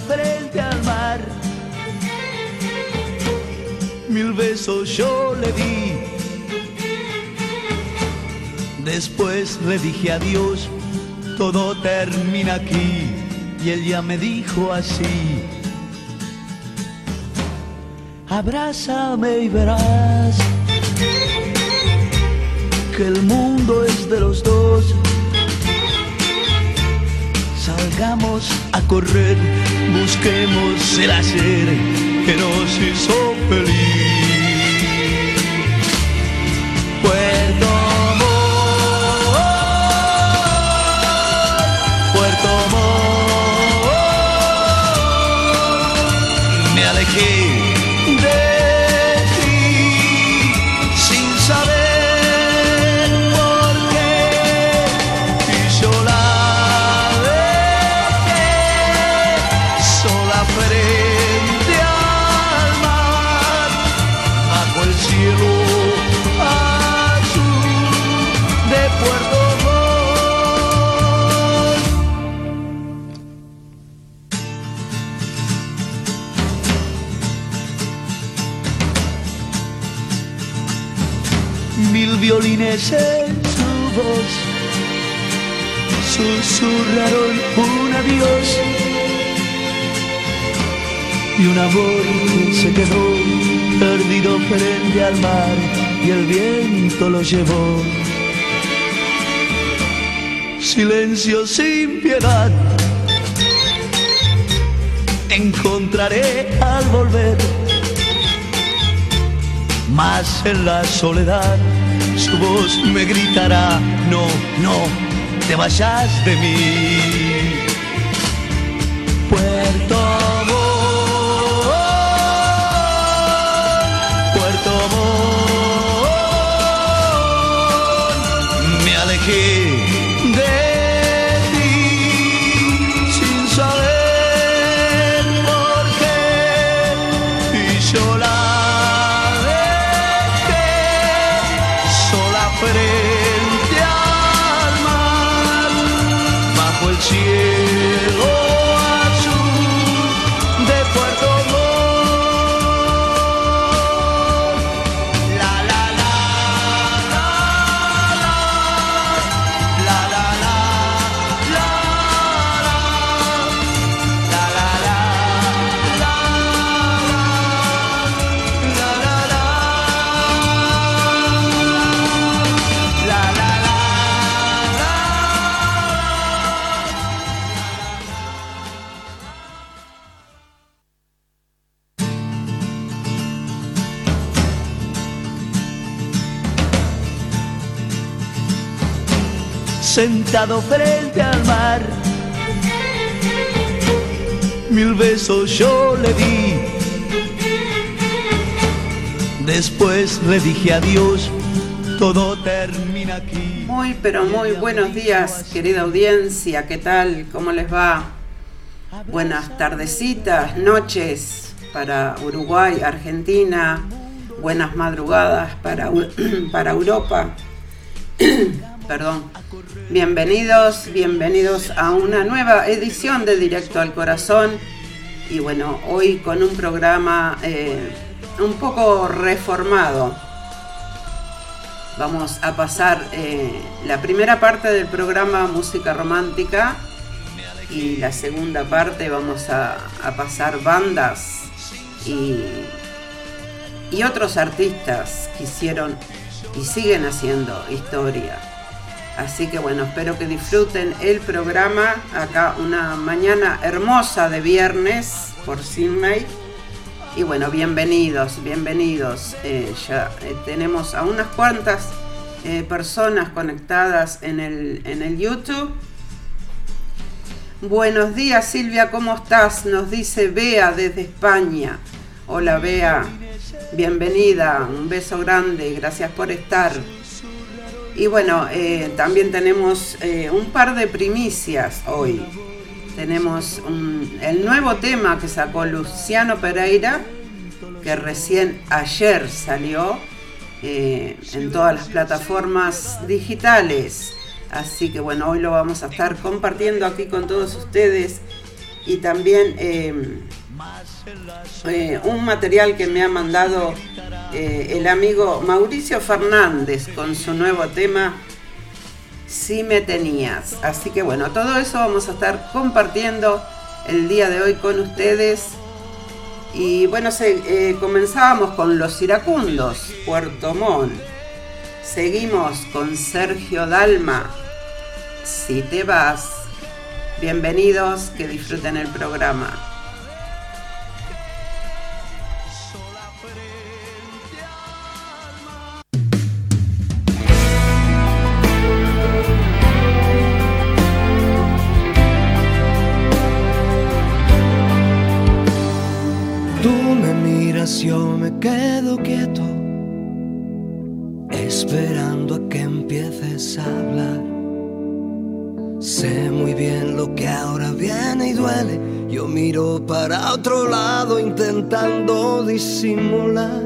Frente al mar. Mil besos yo le di. Después le dije adiós, todo termina aquí. Y él ya me dijo así. Abrázame y verás que el mundo es de los dos. Salgamos a correr, busquemos el ayer que nos hizo feliz. Violines en su voz. Susurraron un adiós. Y un amor que se quedó perdido frente al mar y el viento lo llevó. Silencio sin piedad. Encontraré al volver más en la soledad su voz me gritará, no, no, te vayas de mí. Puerto Sentado frente al mar, mil besos yo le di. Después le dije adiós, todo termina aquí. Muy, pero muy buenos días, querida audiencia. ¿Qué tal? ¿Cómo les va? Buenas tardecitas, noches para Uruguay, Argentina. Buenas madrugadas para, Eu- para Europa. Perdón. Bienvenidos, bienvenidos a una nueva edición de Directo al Corazón. Y bueno, hoy con un programa eh, un poco reformado. Vamos a pasar eh, la primera parte del programa Música Romántica y la segunda parte vamos a, pasar bandas y, y otros artistas que hicieron y siguen haciendo historia. Así que bueno, espero que disfruten el programa. Acá una mañana hermosa de viernes por Sydney. Y bueno, bienvenidos, bienvenidos. Eh, ya eh, tenemos a unas cuantas eh, personas conectadas en el, en el YouTube. Buenos días Silvia, ¿cómo estás? Nos dice Bea desde España. Hola Bea, bienvenida, un beso grande, gracias por estar. Y bueno, también tenemos un par de primicias hoy tenemos el nuevo tema que sacó Luciano Pereira, que recién ayer salió eh, en todas las plataformas digitales. Así que bueno, hoy lo vamos a estar compartiendo aquí con todos ustedes y también eh, eh, un material que me ha mandado el amigo Mauricio Fernández con su nuevo tema si me tenías. Así que bueno, todo eso vamos a estar compartiendo el día de hoy con ustedes. Y bueno, eh, comenzábamos con los iracundos, Puerto Montt. Seguimos con Sergio Dalma. Si te vas, bienvenidos, que disfruten el programa. Yo me quedo quieto, esperando a que empieces a hablar. Sé muy bien lo que ahora viene y duele. Yo miro para otro lado intentando disimular.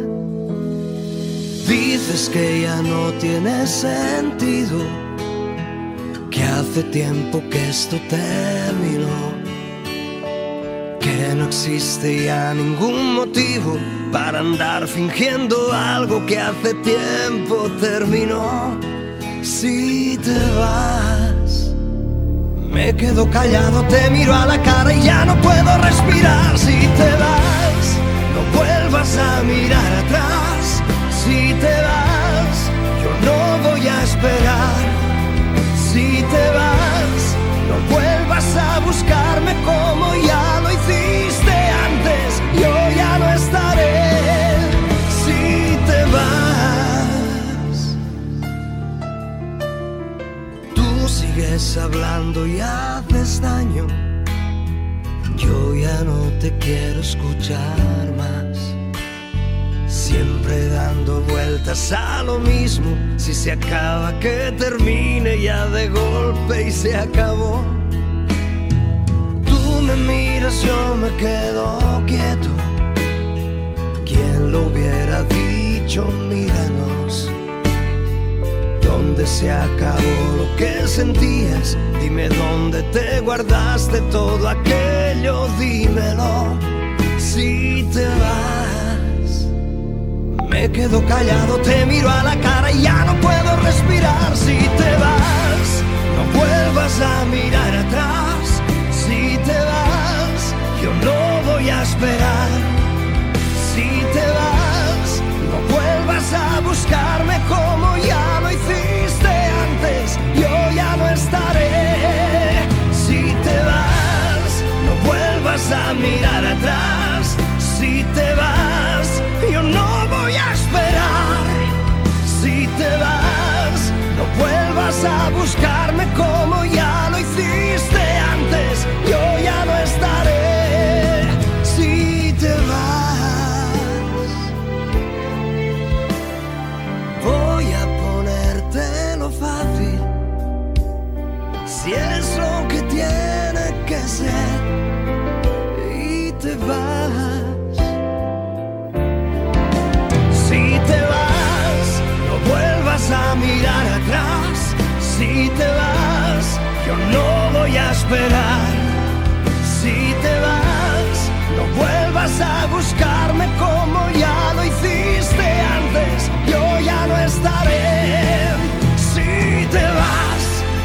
Dices que ya no tiene sentido, que hace tiempo que esto terminó que no existe ya ningún motivo para andar fingiendo algo que hace tiempo terminó. Si te vas, me quedo callado, te miro a la cara y ya no puedo respirar. Si te vas, no vuelvas a mirar atrás. Si te vas, yo no voy a esperar. Si te vas, no vuelvas a buscarme como ya lo hiciste antes. Yo ya no estaré Sigues hablando y haces daño. Yo ya no te quiero escuchar más. Siempre dando vueltas a lo mismo. Si se acaba, que termine ya de golpe y se acabó. Tú me miras, yo me quedo quieto. ¿Quién lo hubiera dicho? Míranos. ¿Dónde se acabó lo que sentías? Dime dónde te guardaste todo aquello, dímelo. Si te vas me quedo callado, te miro a la cara y ya no puedo respirar. Si te vas, no vuelvas a mirar atrás. Si te vas, yo no voy a esperar. Si te vas, no vuelvas a buscarme como ya a mirar atrás. Si te vas, yo no te vas, no vuelvas a buscarme como Si te vas, no vuelvas a buscarme como ya lo hiciste antes. Yo ya no estaré. Si te vas,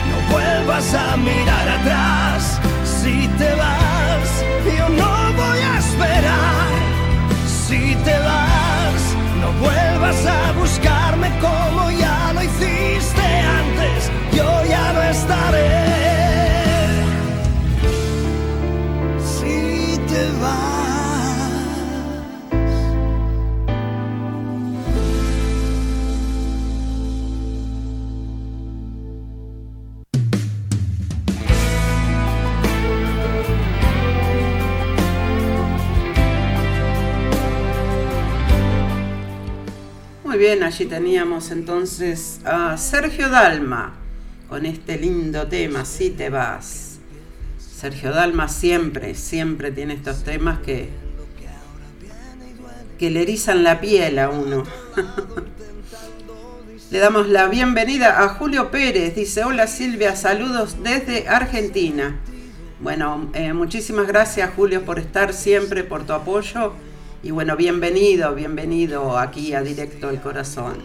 no vuelvas a mirar atrás. Si te vas, yo no voy a esperar. Si te vas, no vuelvas a bien, allí teníamos entonces a Sergio Dalma con este lindo tema, Si te vas. Sergio Dalma siempre, siempre tiene estos temas que, que le erizan la piel a uno. le damos la bienvenida a Julio Pérez, dice, hola Silvia, saludos desde Argentina. Bueno, eh, muchísimas gracias Julio por estar siempre, por tu apoyo y bueno, bienvenido, bienvenido aquí a Directo del Corazón.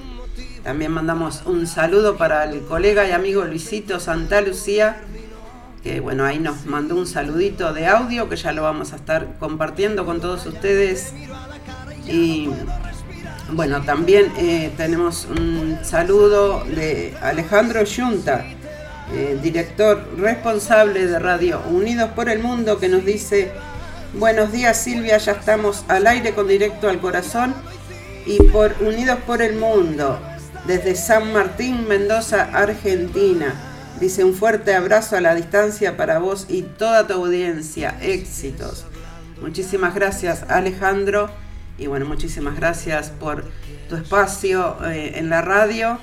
También mandamos un saludo para el colega y amigo Luisito Santa Lucía, que bueno, ahí nos mandó un saludito de audio que ya lo vamos a estar compartiendo con todos ustedes. Y bueno, también eh, tenemos un saludo de Alejandro Yunta, eh, director responsable de Radio Unidos por el Mundo, que nos dice Buenos días Silvia, ya estamos al aire con directo al corazón y por Unidos por el Mundo, desde San Martín, Mendoza, Argentina. Dice un fuerte abrazo a la distancia para vos y toda tu audiencia. Éxitos. Muchísimas gracias Alejandro y bueno, muchísimas gracias por tu espacio eh, en la radio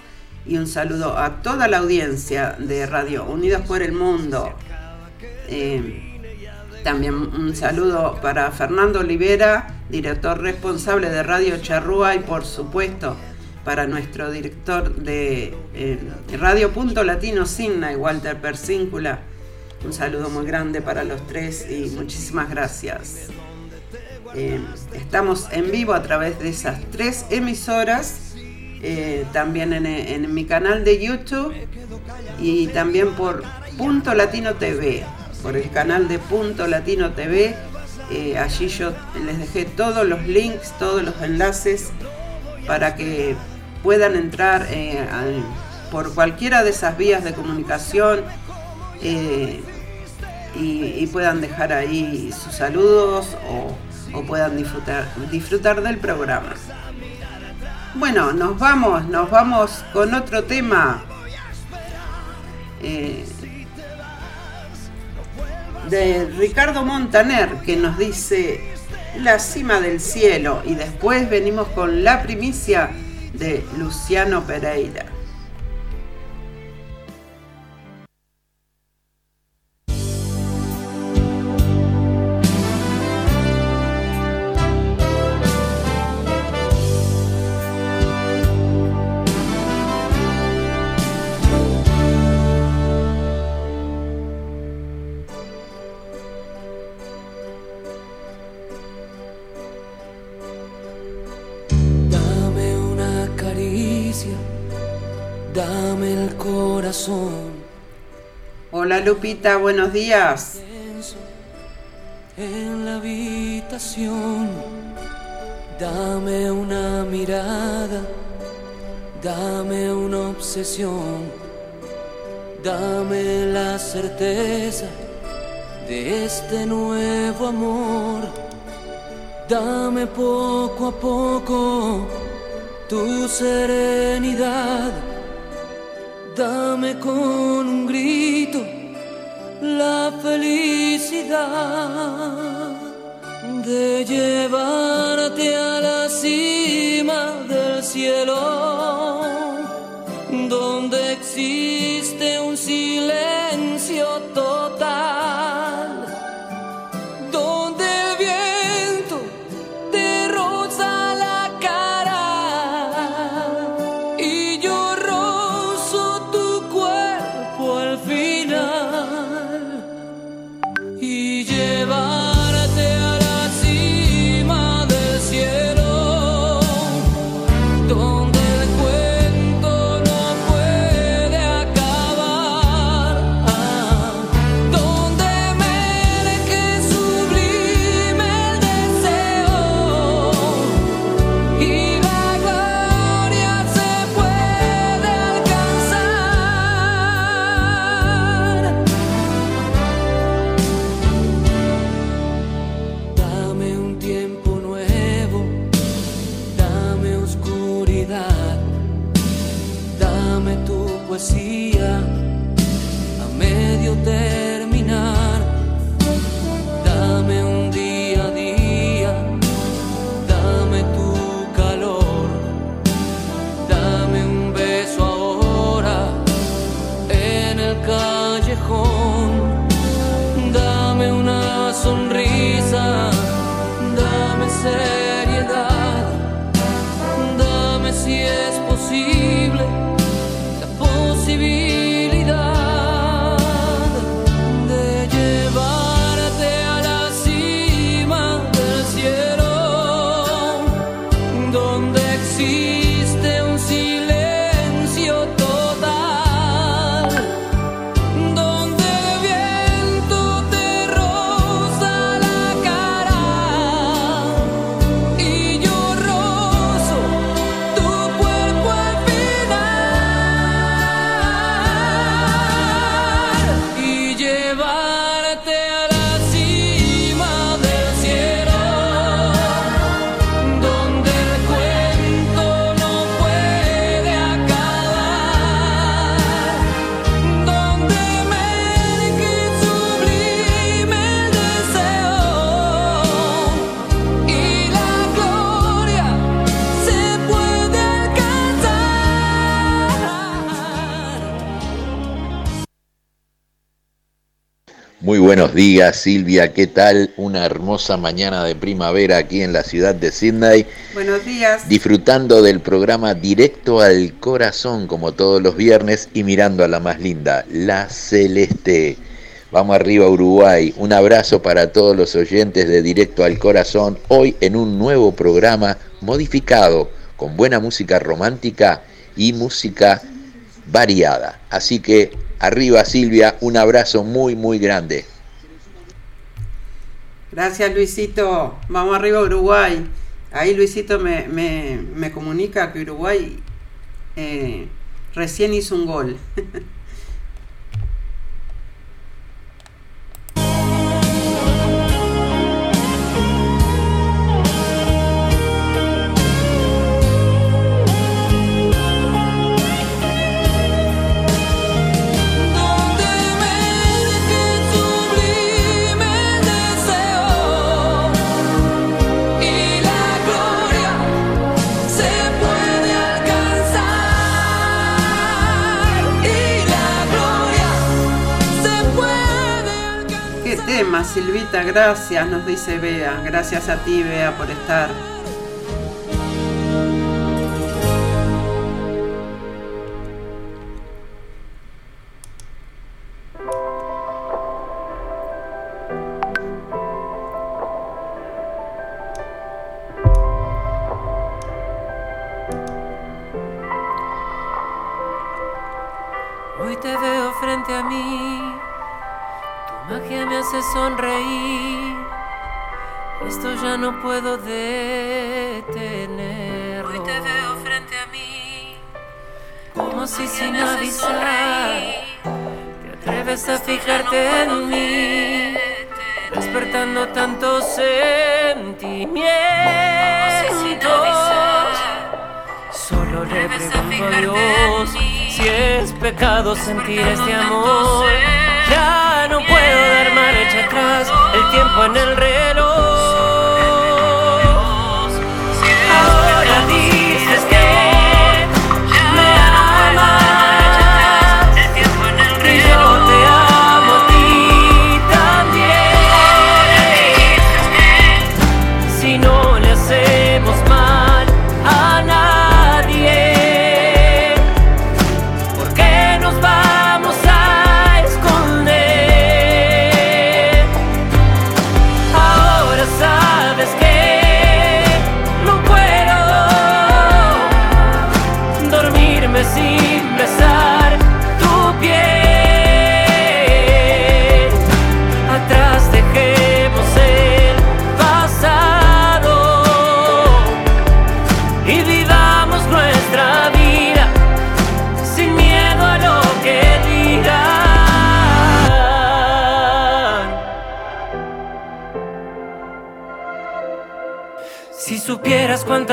y un saludo a toda la audiencia de Radio Unidos por el Mundo. Eh, también un saludo para Fernando Olivera, director responsable de Radio Charrúa y por supuesto para nuestro director de eh, Radio Punto Latino Signa y Walter Persíncula. Un saludo muy grande para los tres y muchísimas gracias. Eh, estamos en vivo a través de esas tres emisoras, eh, también en, en mi canal de YouTube y también por Punto Latino TV por el canal de Punto Latino TV. Eh, allí yo les dejé todos los links, todos los enlaces para que puedan entrar eh, por cualquiera de esas vías de comunicación eh, y, puedan dejar ahí sus saludos o, puedan disfrutar, disfrutar del programa. Bueno, nos vamos, nos vamos con otro tema de Ricardo Montaner que nos dice La cima del cielo y después venimos con la primicia de Luciano Pereira. Lupita, buenos días. En la habitación, dame una mirada, dame una obsesión, dame la certeza de este nuevo amor. Dame poco a poco tu serenidad Dame con un grito la felicidad de llevarte a la cima del cielo, Muy buenos días Silvia, ¿qué tal? Una hermosa mañana de primavera aquí en la ciudad de Sydney, Buenos días. disfrutando del programa Directo al Corazón como todos los viernes y mirando a la más linda, la Celeste. Vamos arriba Uruguay, un abrazo para todos los oyentes de Directo al Corazón, hoy en un nuevo programa modificado, con buena música romántica y música variada. Así que arriba Silvia, un abrazo muy muy grande. Gracias Luisito. Vamos arriba Uruguay. Ahí Luisito me, me- me comunica que Uruguay eh, recién hizo un gol. Silvita, gracias, nos dice Bea. Gracias a ti, Bea, por estar. Hoy te veo frente a mí, hace sonreír. Esto ya no puedo detenerlo. Hoy te veo frente a mí, como si sin avisar te atreves a fijarte en mí, despertando tantos sentimientos. Solo le pregunto a Dios si es pecado sentir este amor. Ya no puedo dar marcha atrás, el tiempo en el reloj.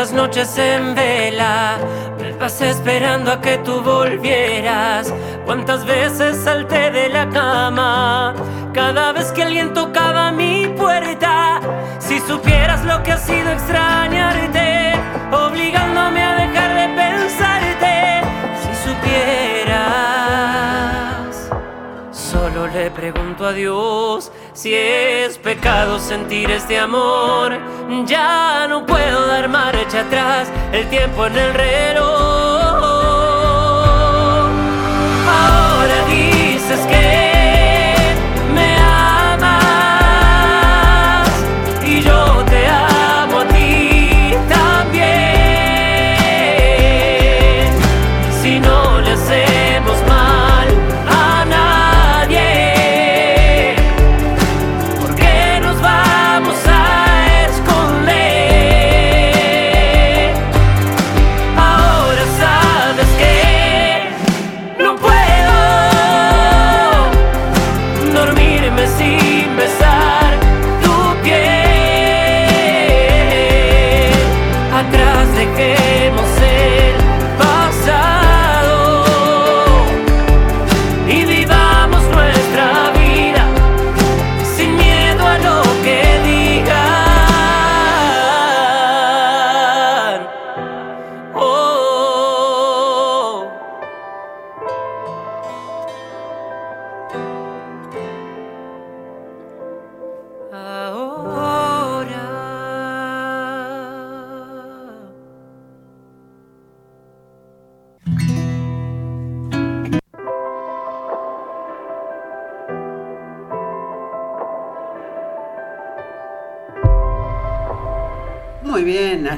Cuántas noches en vela me pasé esperando a que tú volvieras, cuántas veces salté de la cama, cada vez que alguien tocaba mi puerta. Si supieras lo que ha sido extrañarte, obligándome a dejar de pensarte. Si supieras Solo le pregunto a Dios si es pecado sentir este amor, ya no puedo dar marcha atrás, el tiempo en el reloj. Ahora dices que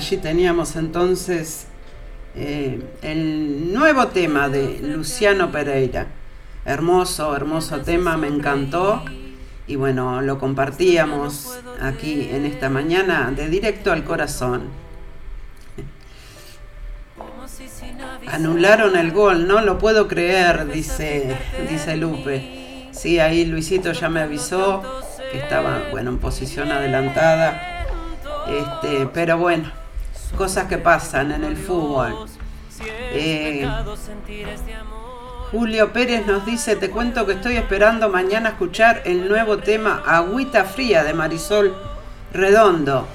allí teníamos entonces eh, el nuevo tema de Luciano Pereira. Hermoso, hermoso tema, me encantó. Y bueno, lo compartíamos aquí en esta mañana de directo al corazón. Anularon el gol, no lo puedo creer, dice, dice Lupe. Sí, ahí Luisito ya me avisó que estaba, bueno, en posición adelantada este, pero bueno, cosas que pasan en el fútbol. Eh, Julio Pérez nos dice, te cuento que estoy esperando mañana escuchar el nuevo tema Agüita Fría de Marisol Redondo.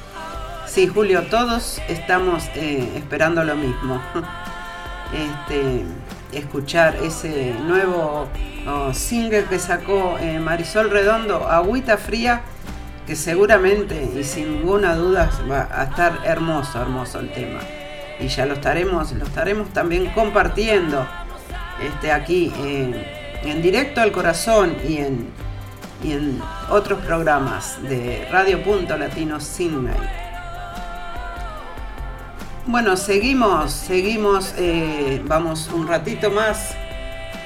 Sí, Julio, todos estamos eh, esperando lo mismo. Este, escuchar ese nuevo oh, single que sacó eh, Marisol Redondo, Agüita Fría que seguramente y sin ninguna duda va a estar hermoso, hermoso el tema. Y ya lo estaremos, lo estaremos también compartiendo este, aquí en directo al corazón y en, y en otros programas de Radio Punto Latino Sydney. Bueno, seguimos, seguimos, eh, vamos un ratito más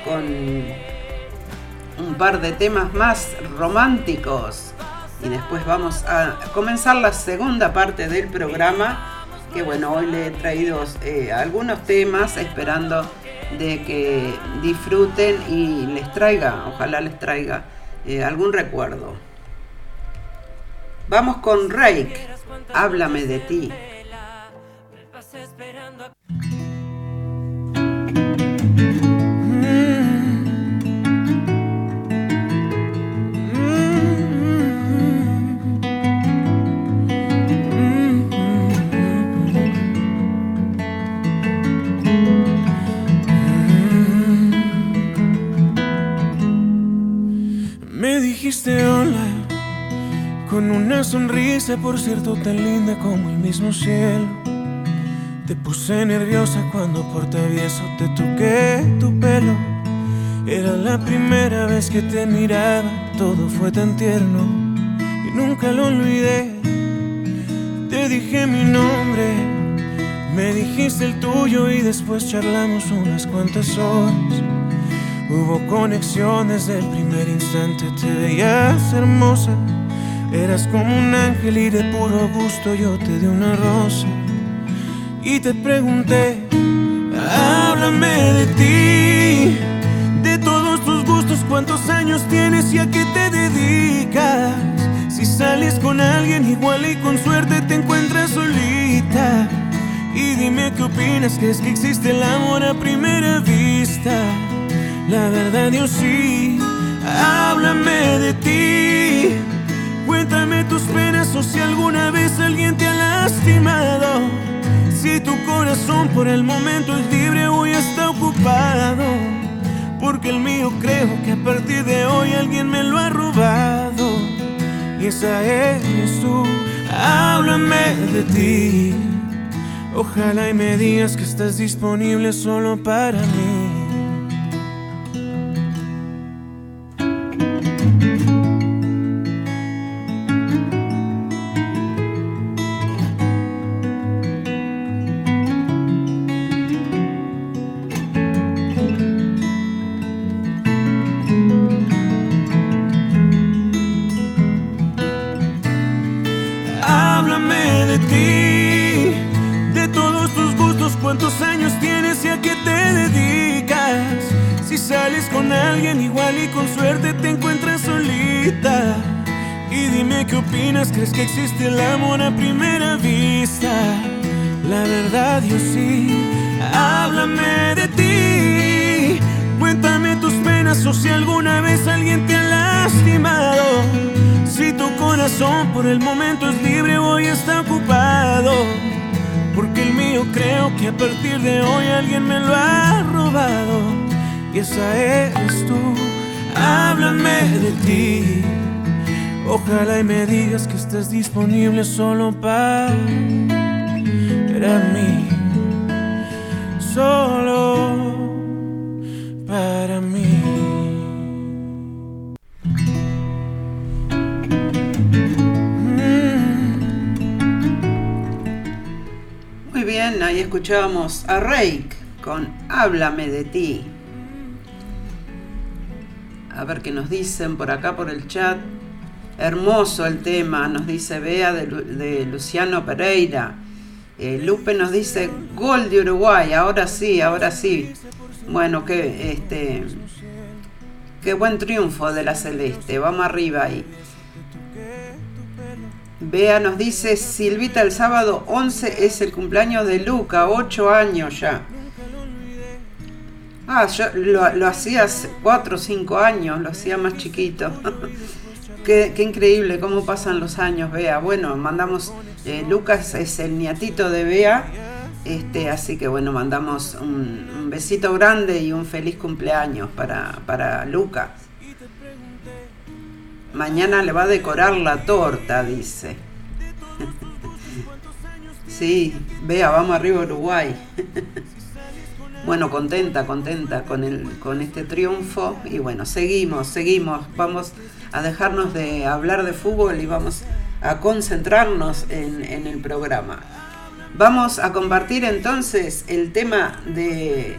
con un par de temas más románticos y después vamos a comenzar la segunda parte del programa que bueno hoy le he traído eh, algunos temas esperando de que disfruten y les traiga ojalá les traiga eh, algún recuerdo. Vamos con Rake háblame de ti hola con una sonrisa, por cierto, tan linda como el mismo cielo. Te puse nerviosa cuando por travieso te toqué tu pelo. Era la primera vez que te miraba, todo fue tan tierno y nunca lo olvidé. Te dije mi nombre, me dijiste el tuyo y después charlamos unas cuantas horas. Hubo conexión desde el primer instante, te veías hermosa. Eras como un ángel y de puro gusto yo te di una rosa. Y te pregunté, háblame de ti, de todos tus gustos, cuántos años tienes y a qué te dedicas. Si sales con alguien igual y con suerte te encuentras solita. Y dime qué opinas, crees que existe el amor a primera vista. La verdad yo sí, háblame de ti. Cuéntame tus penas o si alguna vez alguien te ha lastimado. Si tu corazón por el momento es libre hoy está ocupado. Porque el mío creo que a partir de hoy alguien me lo ha robado. Y esa eres tú, háblame de ti. Ojalá y me digas que estás disponible solo para mí. ¿Crees que existe el amor a primera vista? La verdad yo sí, háblame de ti. Cuéntame tus penas o si alguna vez alguien te ha lastimado. Si tu corazón por el momento es libre, hoy está ocupado. Porque el mío creo que a partir de hoy alguien me lo ha robado. Y esa eres tú, háblame de ti. Ojalá y me digas que estás disponible solo para mí. Solo escuchábamos a Rake con Háblame de ti. A ver qué nos dicen por acá por el chat. Hermoso el tema, nos dice Bea de, Luciano Pereira. Eh, Lupe nos dice gol de Uruguay, ahora sí, ahora sí. Bueno, qué, este, qué buen triunfo de la Celeste. Vamos arriba ahí. Bea nos dice, Silvita, el sábado 11 es el cumpleaños de Luca, 8 años ya. Ah, yo lo, hacía hace 4 o 5 años, lo hacía más chiquito. qué, increíble cómo pasan los años, Bea. Bueno, mandamos, eh, Lucas es el niatito de Bea, este, así que bueno, mandamos un, besito grande y un feliz cumpleaños para, para Lucas. Mañana le va a decorar la torta, dice. sí, vea, vamos arriba Uruguay. bueno, contenta, contenta con, el, con este triunfo. Y bueno, seguimos, seguimos. Vamos a dejarnos de hablar de fútbol y vamos a concentrarnos en, en el programa. Vamos a compartir entonces el tema de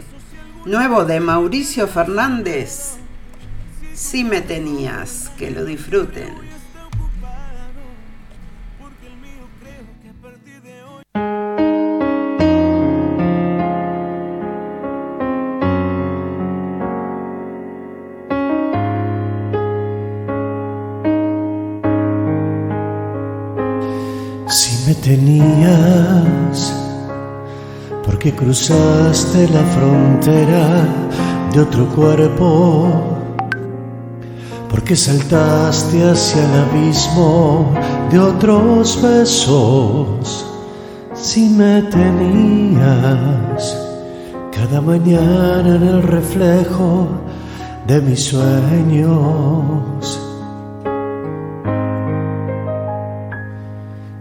nuevo de Mauricio Fernández si me tenías, que lo disfruten. Si me tenías, porque cruzaste la frontera de otro cuerpo porque saltaste hacia el abismo de otros besos. Si me tenías cada mañana en el reflejo de mis sueños.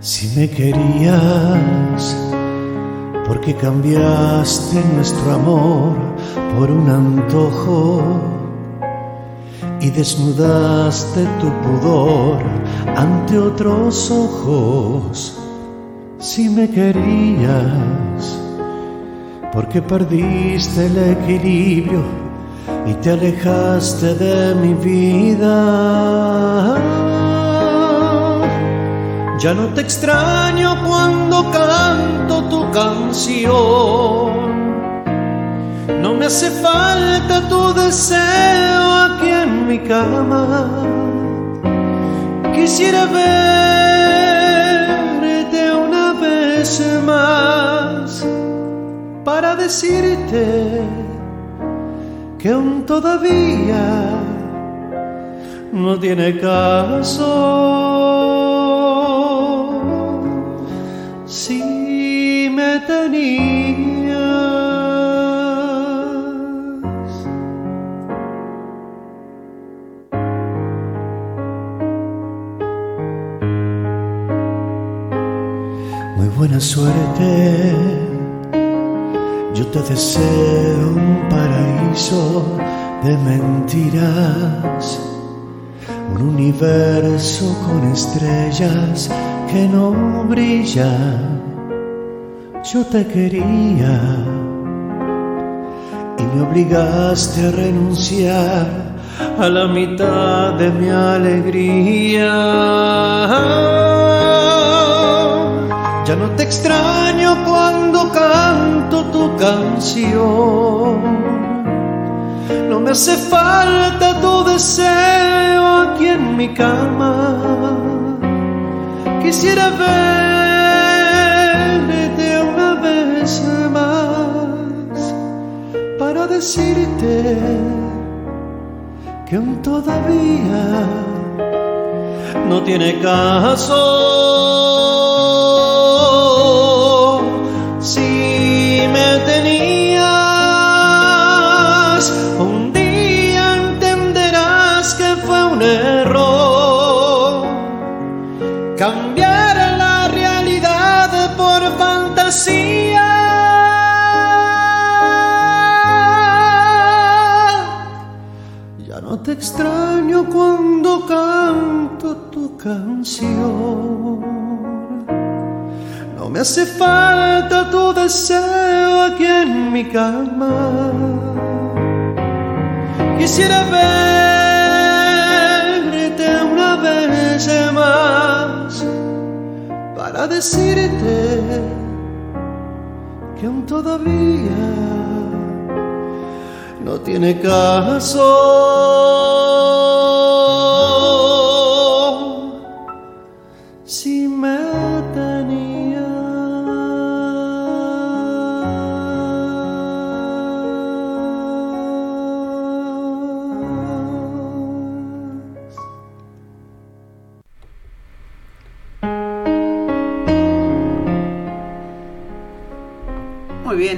Si me querías, porque cambiaste nuestro amor por un antojo y desnudaste tu pudor ante otros ojos. Si me querías, porque perdiste el equilibrio y te alejaste de mi vida. Ya no te extraño cuando canto tu canción no me hace falta tu deseo aquí en mi cama. Quisiera verte una vez más para decirte que aún todavía no tiene caso. Si me tenía suerte. Yo te deseo un paraíso de mentiras, un universo con estrellas que no brillan. Yo te quería y me obligaste a renunciar a la mitad de mi alegría no te extraño cuando canto tu canción. No me hace falta tu deseo aquí en mi cama. Quisiera verte una vez más para decirte que aún todavía no tiene caso extraño cuando canto tu canción. No me hace falta tu deseo aquí en mi cama. Quisiera verte una vez más para decirte que aún todavía no tiene caso.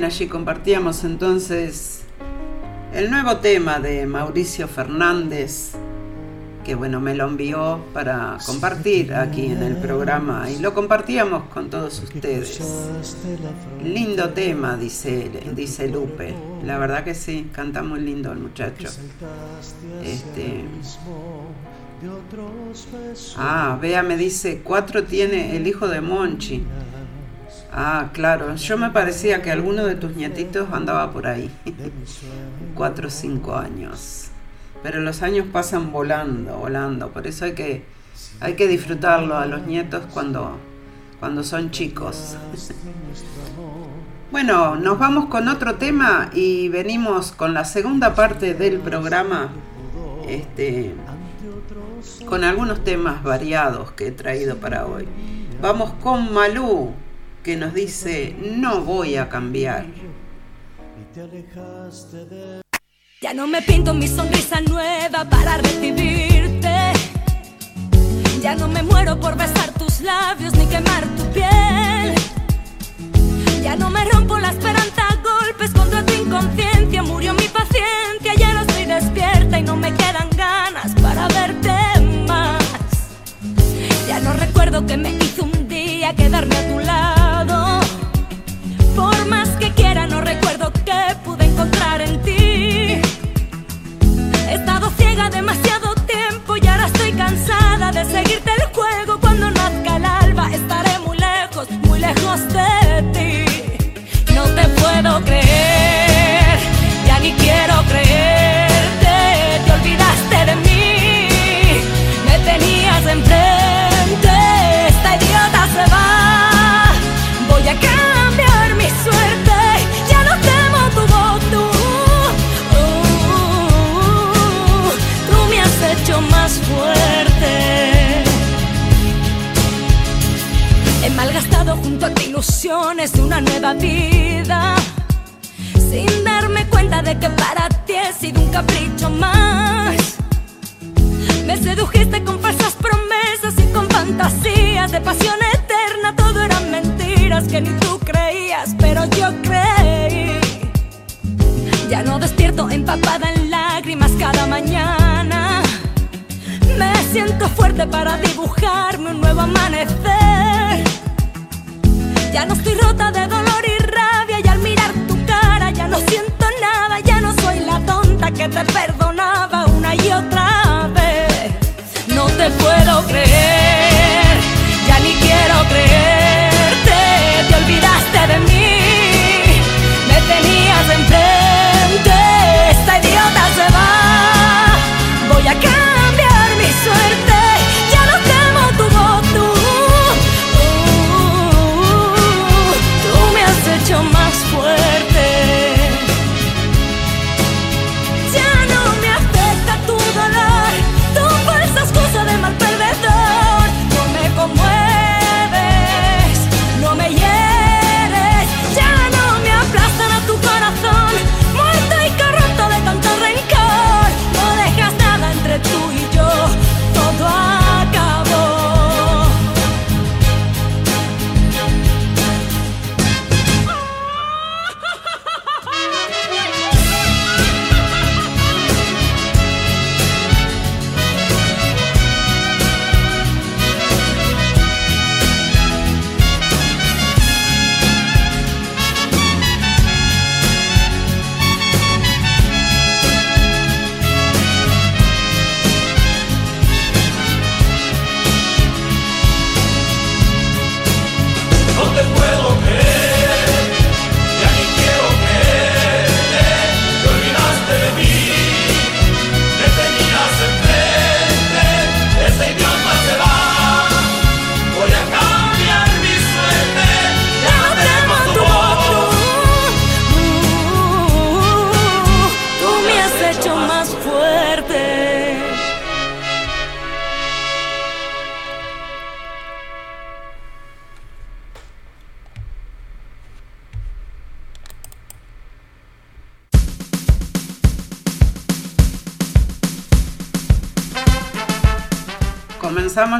Allí compartíamos entonces el nuevo tema de Mauricio Fernández, que bueno, me lo envió para compartir aquí en el programa y lo compartíamos con todos ustedes. Lindo tema, dice, dice Lupe. La verdad que sí, canta muy lindo el muchacho. Este. Ah, vea, me dice, cuatro tiene el hijo de Monchi. Ah, claro. Yo me parecía que alguno de tus nietitos andaba por ahí. Cuatro o cinco años. Pero los años pasan volando, volando. Por eso hay que, hay que disfrutarlo a los nietos cuando, cuando son chicos. Bueno, nos vamos con otro tema y venimos con la segunda parte del programa. Este, con algunos temas variados que he traído para hoy. Vamos con Malú que nos dice, no voy a cambiar. Ya no me pinto mi sonrisa nueva para recibirte. Ya no me muero por besar tus labios ni quemar tu piel. Ya no me rompo la esperanza golpes contra tu inconsciencia. Murió mi paciencia, ya no estoy despierta y no me quedan ganas para verte más. Ya no recuerdo que me hizo un día quedarme a tu lado. Recuerdo qué pude encontrar en ti. He estado ciega demasiado tiempo y ahora estoy cansada de seguirte el juego. Ilusiones una nueva vida. Sin darme cuenta de que para ti he sido un capricho más. Me sedujiste con falsas promesas y con fantasías de pasión eterna. Todo eran mentiras que ni tú creías, pero yo creí. Ya no despierto empapada en lágrimas cada mañana. Me siento fuerte para dibujarme un nuevo amanecer. Ya no estoy rota de dolor y rabia y al mirar tu cara ya no siento nada, ya no soy la tonta que te perdonaba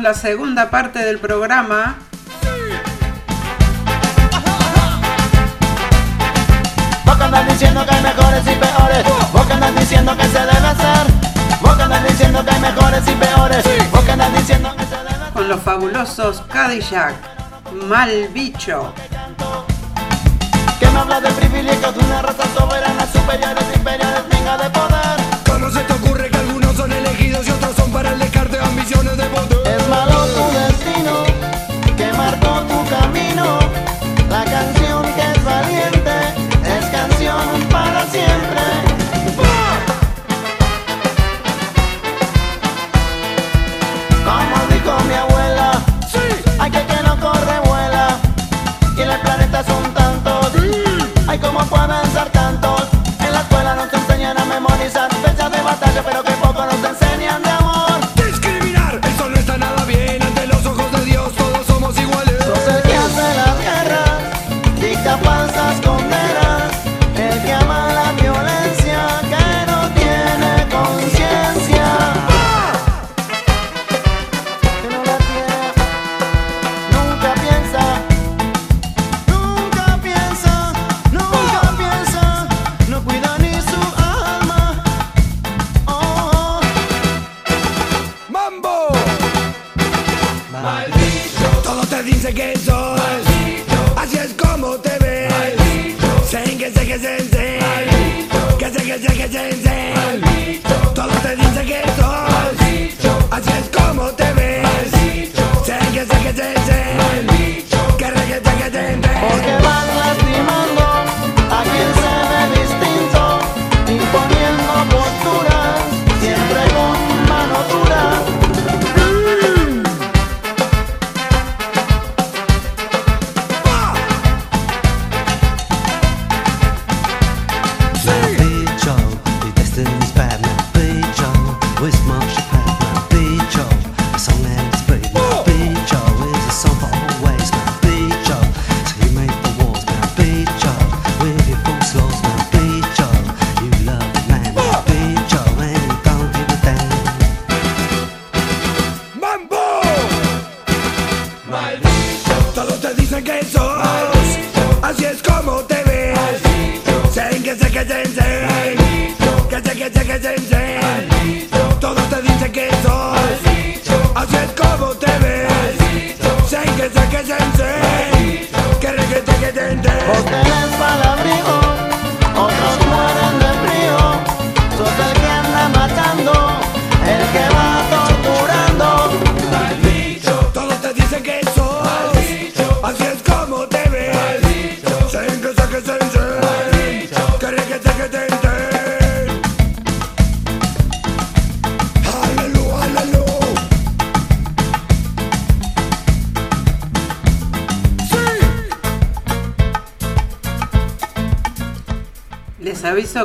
la segunda parte del programa. Diciendo que mejores y peores, diciendo que se debe hacer, mejores y peores, diciendo. Con los fabulosos Cadillac, mal bicho. Que me habla de privilegios de una raza soberana, superiores, de poder.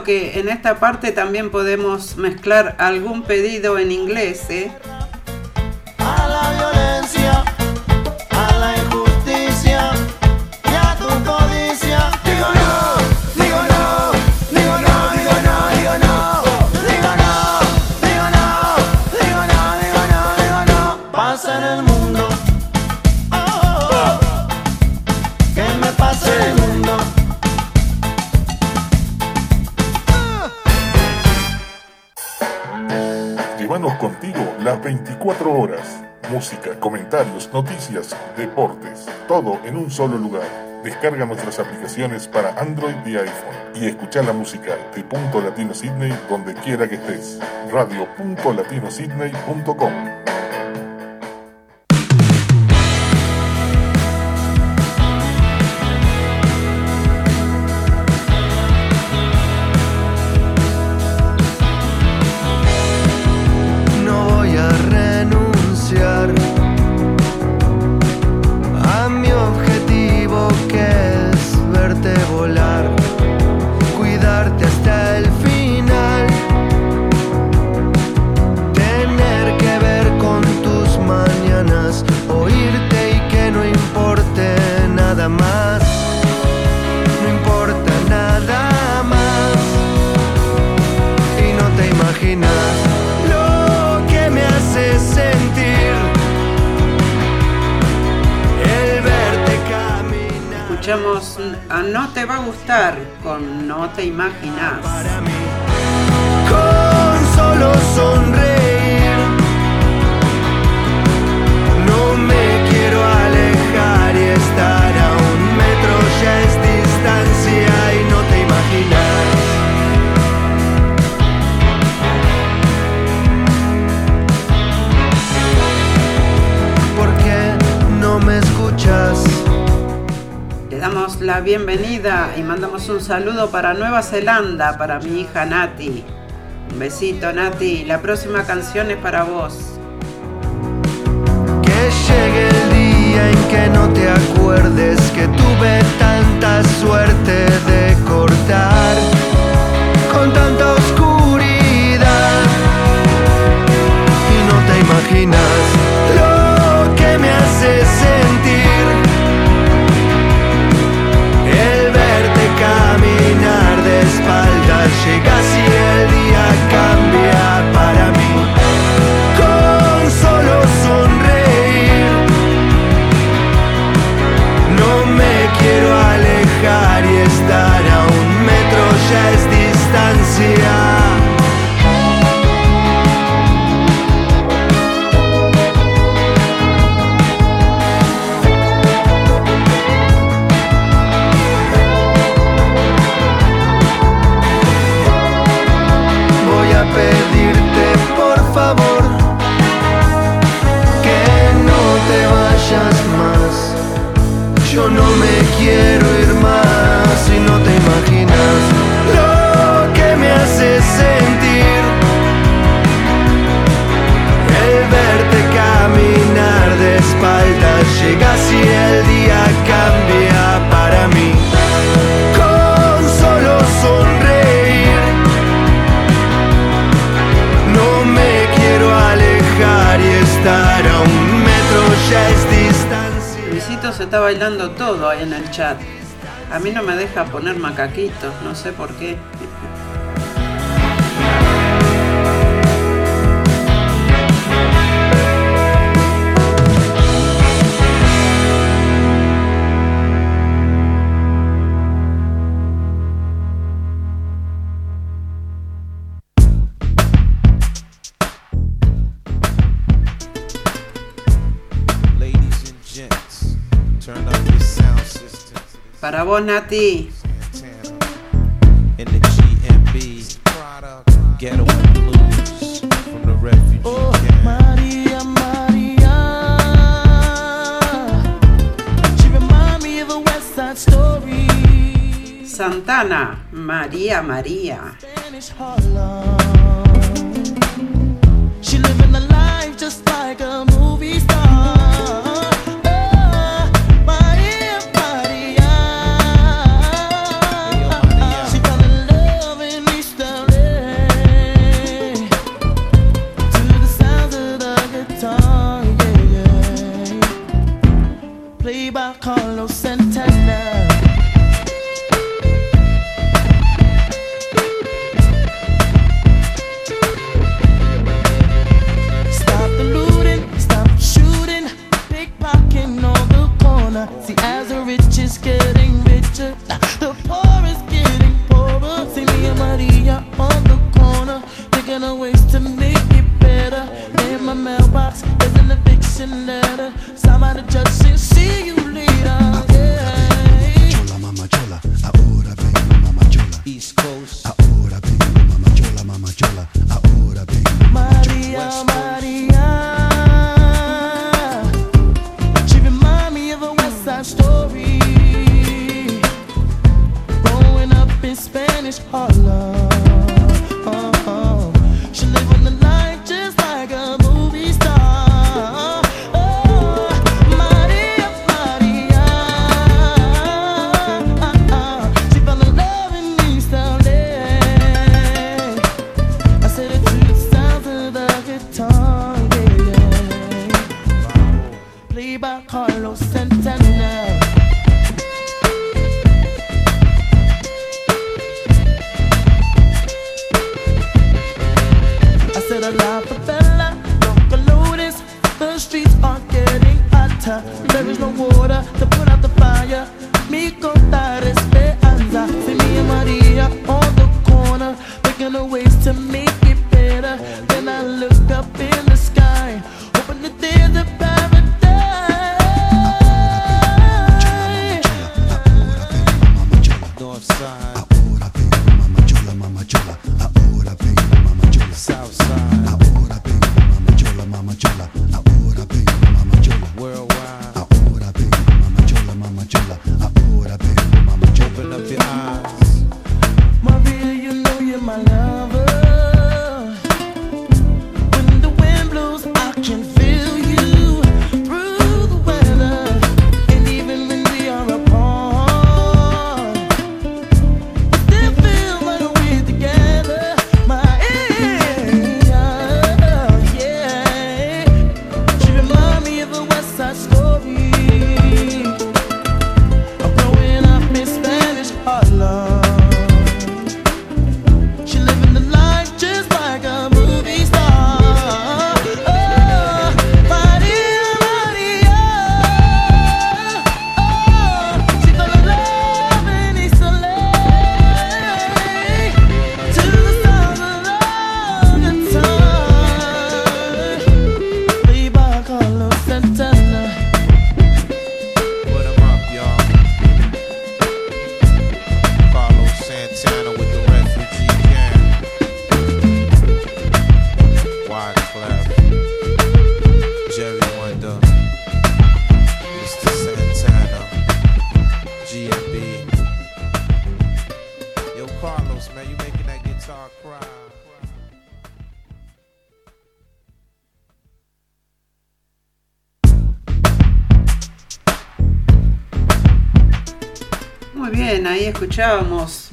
que en esta parte también podemos mezclar algún pedido en inglés. ¿eh? 24 horas. Música, comentarios, noticias, deportes, todo en un solo lugar. Descarga nuestras aplicaciones para Android y iPhone y escucha la música de Punto Latino Sydney donde quiera que estés. Radio.latinosidney.com bienvenida y mandamos un saludo para Nueva Zelanda, para mi hija Nati. Un besito Nati. La próxima canción es para vos. Que llegue el día en que no te acuerdes que tuve tanta suerte de cortar con tanta oscuridad y no te imaginas lo que me hace sentir llega si el día cambia para mí. Con solo sonreír no me quiero alejar y estar a un metro ya es distancia no me quiero ir más y no te imaginas lo que me hace sentir. El verte caminar de espaldas llega si el día cambia para mí. Se está bailando todo ahí en el chat. A mí no me deja poner macaquitos, no sé por qué. Para vos, Nati. In the GMB, Ghetto and Blues from the refugee camp. Maria, Maria. She remind me of a West Side Story. Santana, María María. Spanish Harlem.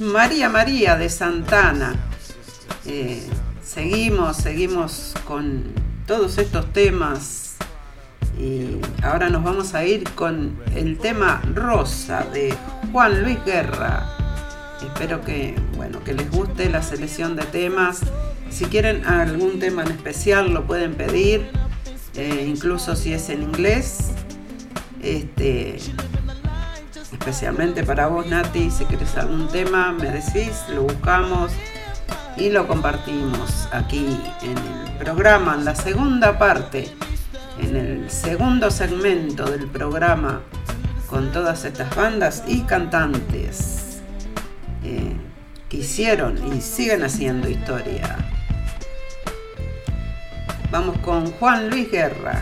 María María de Santana. Eh, seguimos, seguimos con todos estos temas y ahora nos vamos a ir con el tema Rosa de Juan Luis Guerra. Espero que, bueno, que les guste la selección de temas. Si quieren algún tema en especial lo pueden pedir, eh, incluso si es en inglés. Este, especialmente para vos Nati, si querés algún tema, me decís, lo buscamos y lo compartimos aquí en el programa, en la segunda parte, en el segundo segmento del programa con todas estas bandas y cantantes eh, que hicieron y siguen haciendo historia. Vamos con Juan Luis Guerra.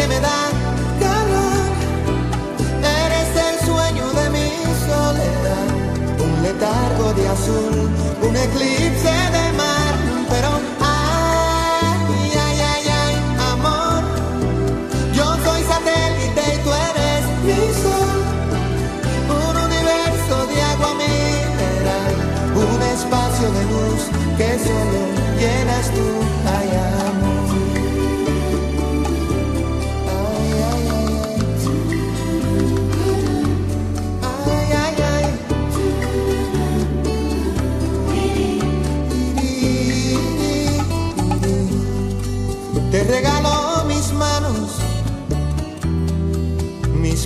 Que me da calor. Eres el sueño de mi soledad. Un letargo de azul, un eclipse de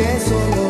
que solo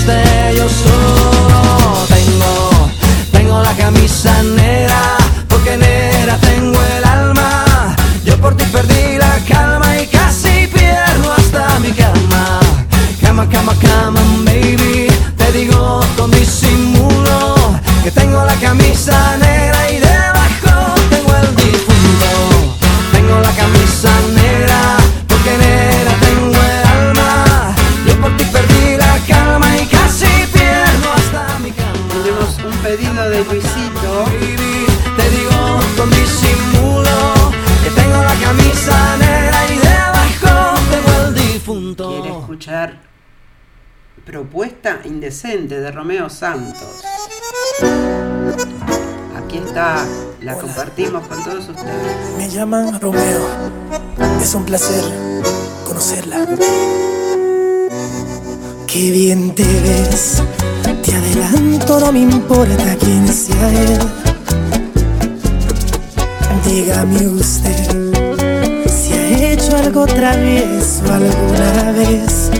triste yo solo tengo, tengo la camisa negra, porque negra tengo el alma, yo por ti perdí la calma y casi pierdo hasta mi cama, cama, cama, cama, baby, te digo con disimulo que tengo la camisa negra. Indecente de Romeo Santos. Aquí está, la compartimos con todos ustedes. Me llaman Romeo, es un placer conocerla. Qué bien te ves, te adelanto, no me importa quién sea él. Dígame usted si ha hecho algo travieso alguna vez.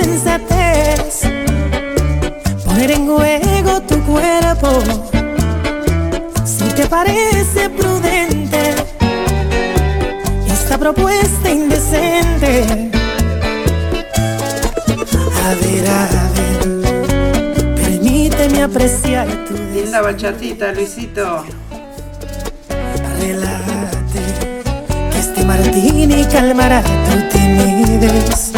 sensatez. Poner en juego tu cuerpo si te parece prudente esta propuesta indecente. A ver, a ver, permíteme apreciar tu Linda bachatita, Luisito. relájate, que este martini calmará tu timidez.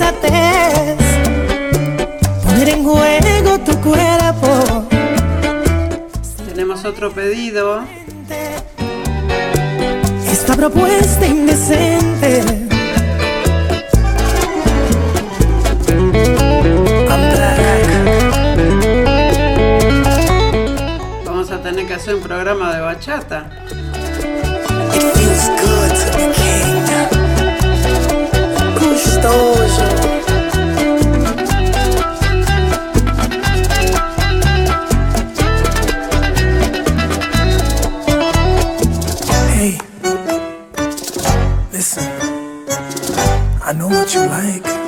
a medir tu sensatez. Poner en juego tu cuerpo. Tenemos otro pedido. Esta propuesta indecente. Vamos a tener que hacer un programa de bachata. It feels good to be king. Hey, listen. I know what you like.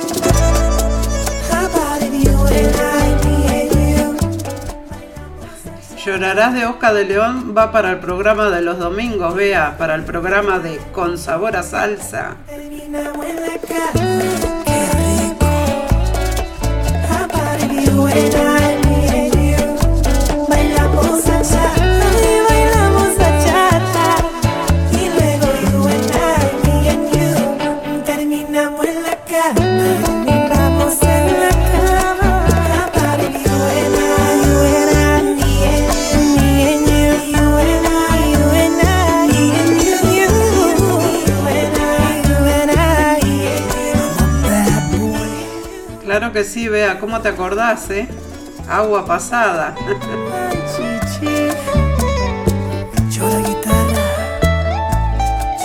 Llorarás de Oscar de León va para el programa de los domingos, vea, para el programa de Con Sabor a Salsa. Que sí, vea, ¿cómo te acordás, eh? Agua pasada. Llora guitarra.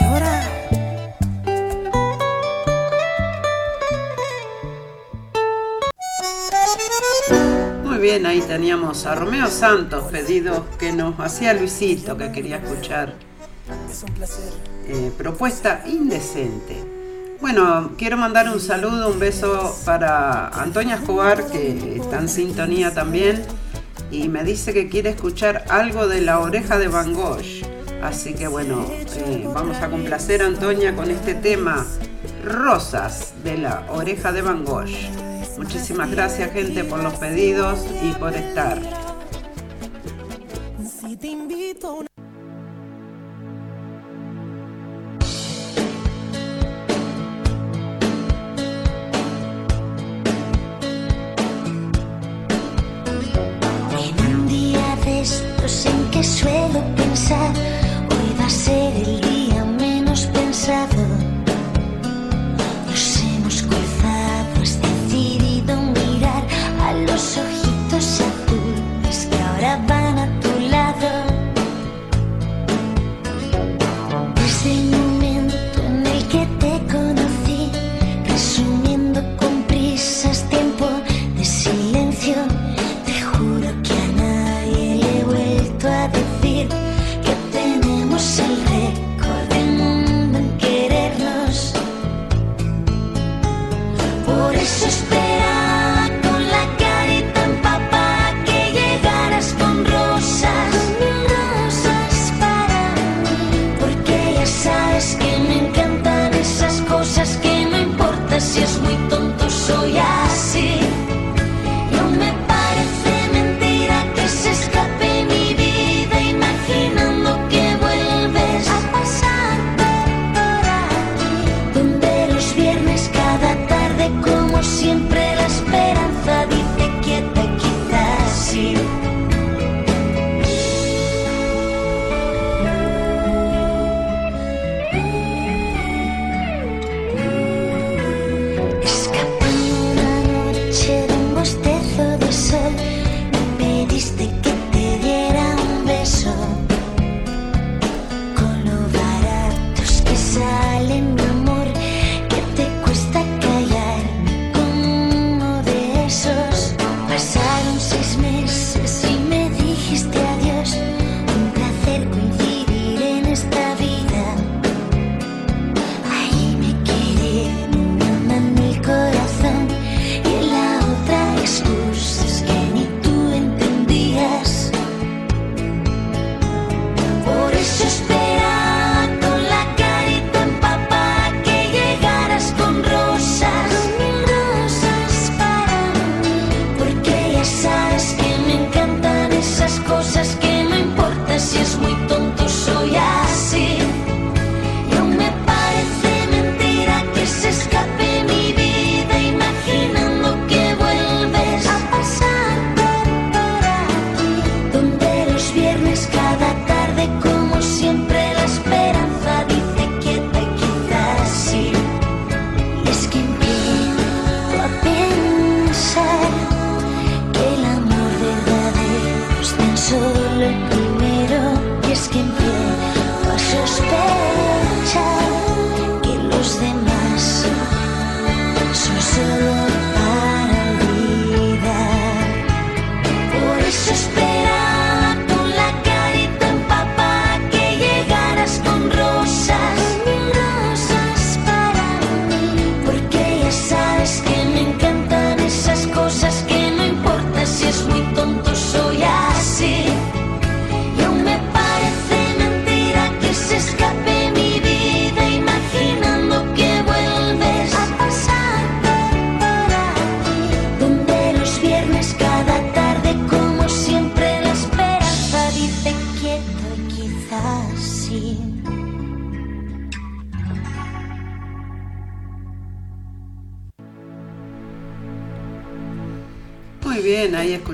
Llora. Muy bien, ahí teníamos a Romeo Santos, pedido que nos hacía Luisito, que quería escuchar. Eh, propuesta indecente. Bueno, quiero mandar un saludo, un beso para Antonia Escobar, que está en sintonía también, y me dice que quiere escuchar algo de la oreja de Van Gogh. Así que bueno, eh, vamos a complacer a Antonia con este tema, Rosas de la oreja de Van Gogh. Muchísimas gracias gente por los pedidos y por estar. Si te invito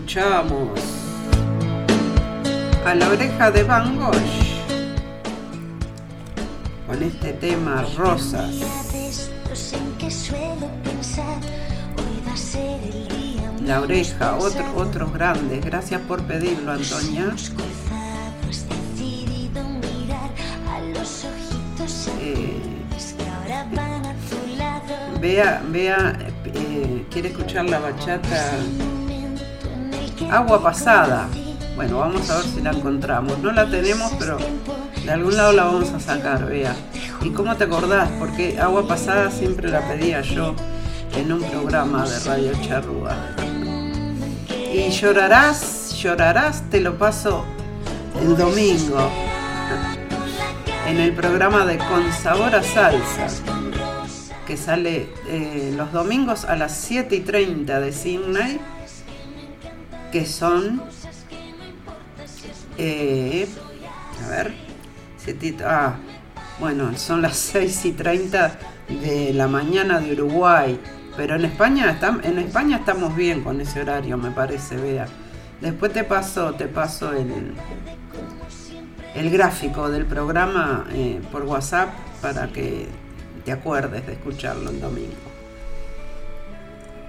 escuchamos a la oreja de Van Gogh con este tema Rosas. La oreja, otro, otros grandes. Gracias por pedirlo, Antonia. Eh, vea, vea, eh, quiere escuchar la bachata Agua Pasada. Bueno, vamos a ver si la encontramos. No la tenemos, pero de algún lado la vamos a sacar, vea. ¿Y cómo te acordás? Porque Agua Pasada siempre la pedía yo en un programa de Radio Charrúa. Y llorarás, llorarás, te lo paso el domingo en el programa de Con Sabor a Salsa, que sale eh, los domingos a las 7 y 30 de Sydney, que son eh, a ver. Ah, bueno, son las 6 y 30 de la mañana de Uruguay. Pero en España, en España estamos bien con ese horario, me parece, vea. Después te paso, te paso el, el gráfico del programa eh, por WhatsApp para que te acuerdes de escucharlo el domingo.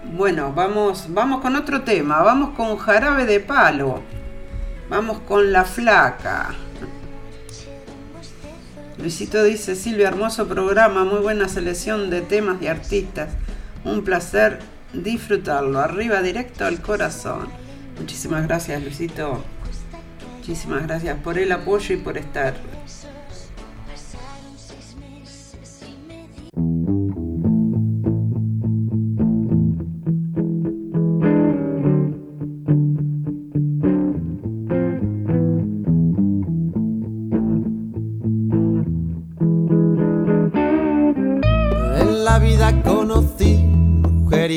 Bueno, vamos, vamos con otro tema, vamos con jarabe de palo. Vamos con la flaca. Luisito dice, Silvia, hermoso programa, muy buena selección de temas y artistas. Un placer disfrutarlo. Arriba directo al corazón. Muchísimas gracias, Luisito. Muchísimas gracias por el apoyo y por estar.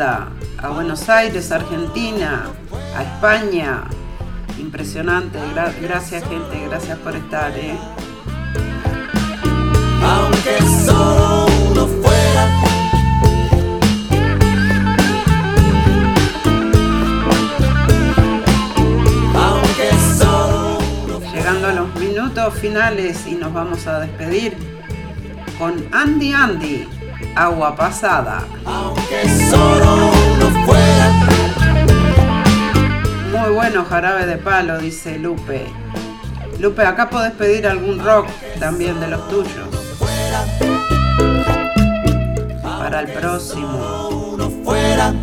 A Buenos Aires, Argentina, a España. Impresionante, Gra- gracias gente, gracias por estar. eh. aunque solo uno fuera. Aunque solo Llegando a los minutos finales y nos vamos a despedir con Andy Andy, Agua Pasada. Aunque solo uno. Muy jarabe de palo, dice Lupe. Lupe, acá podés pedir algún rock también de los tuyos. Para el próximo. fuera,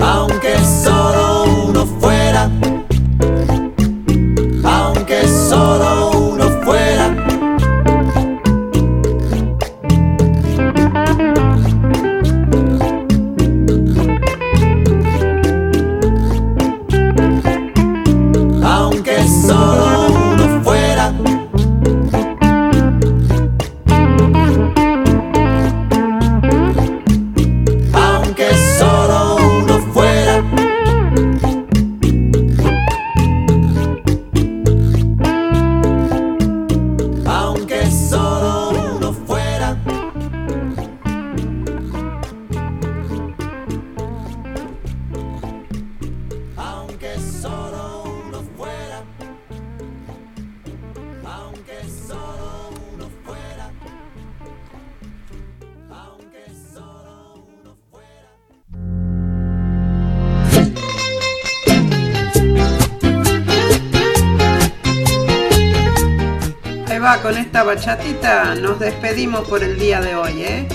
aunque solo uno fuera, aunque solo bachatita nos despedimos por el día de hoy, ¿eh?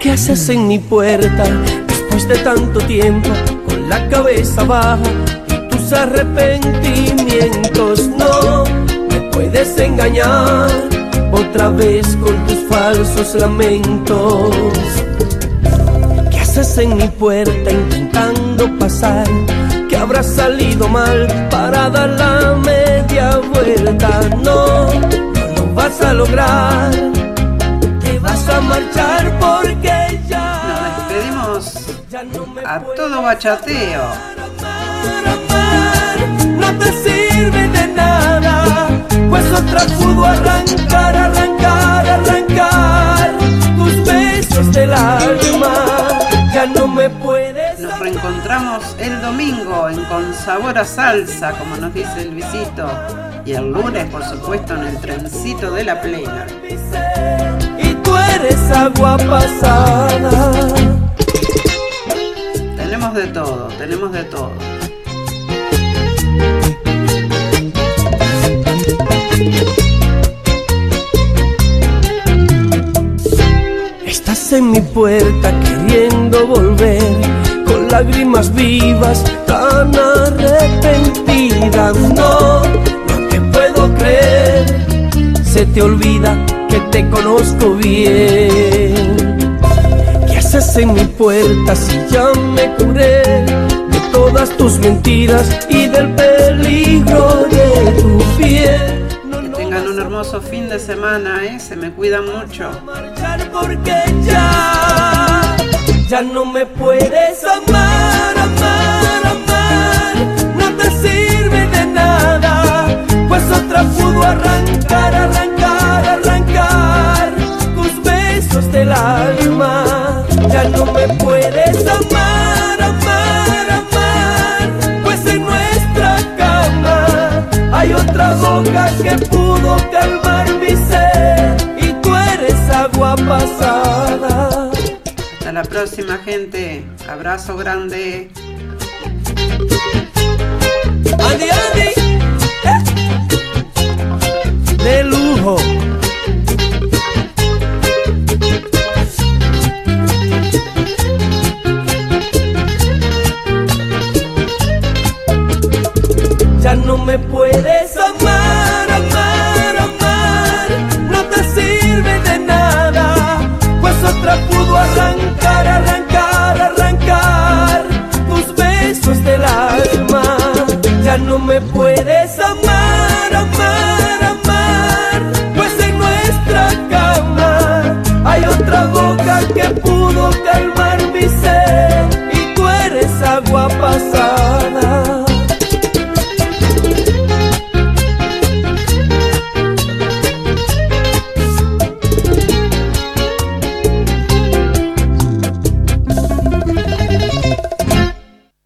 ¿Qué haces en mi puerta después de tanto tiempo con la cabeza baja y tus arrepentimientos? No me puedes engañar otra vez con tus falsos lamentos. ¿Qué haces en mi puerta intentando pasar? Que habrá salido mal para dar la media vuelta. No, no lo vas a lograr. Te vas a marchar porque ya. Nos despedimos a todo bachateo. no te sirve de nada, pues otra pudo arrancar, arrancar, arrancar tus besos del alma. Ya no me puedes. Nos reencontramos el domingo en Con Sabor a Salsa, como nos dice el visito. Y el lunes, por supuesto, en el trencito de la plena. Y tú eres agua pasada. Tenemos de todo, tenemos de todo. Estás en mi puerta queriendo volver lágrimas vivas tan arrepentidas. No, no te puedo creer. Se te olvida que te conozco bien. ¿Qué haces en mi puerta si ya me curé de todas tus mentiras y del peligro de tu piel? Tengan un hermoso fin de semana, ¿eh? Se me cuidan mucho. Ya no me puedes amar, amar, amar. No te sirve de nada, pues otra pudo arrancar, arrancar, arrancar tus besos del alma. Ya no me puedes amar, amar, amar, pues en nuestra cama hay otra boca que pudo calmar mi sed y tú eres agua pasada la próxima, gente. Abrazo grande. Andy, Andy. Eh. De lujo. Ya no me puede me puedo.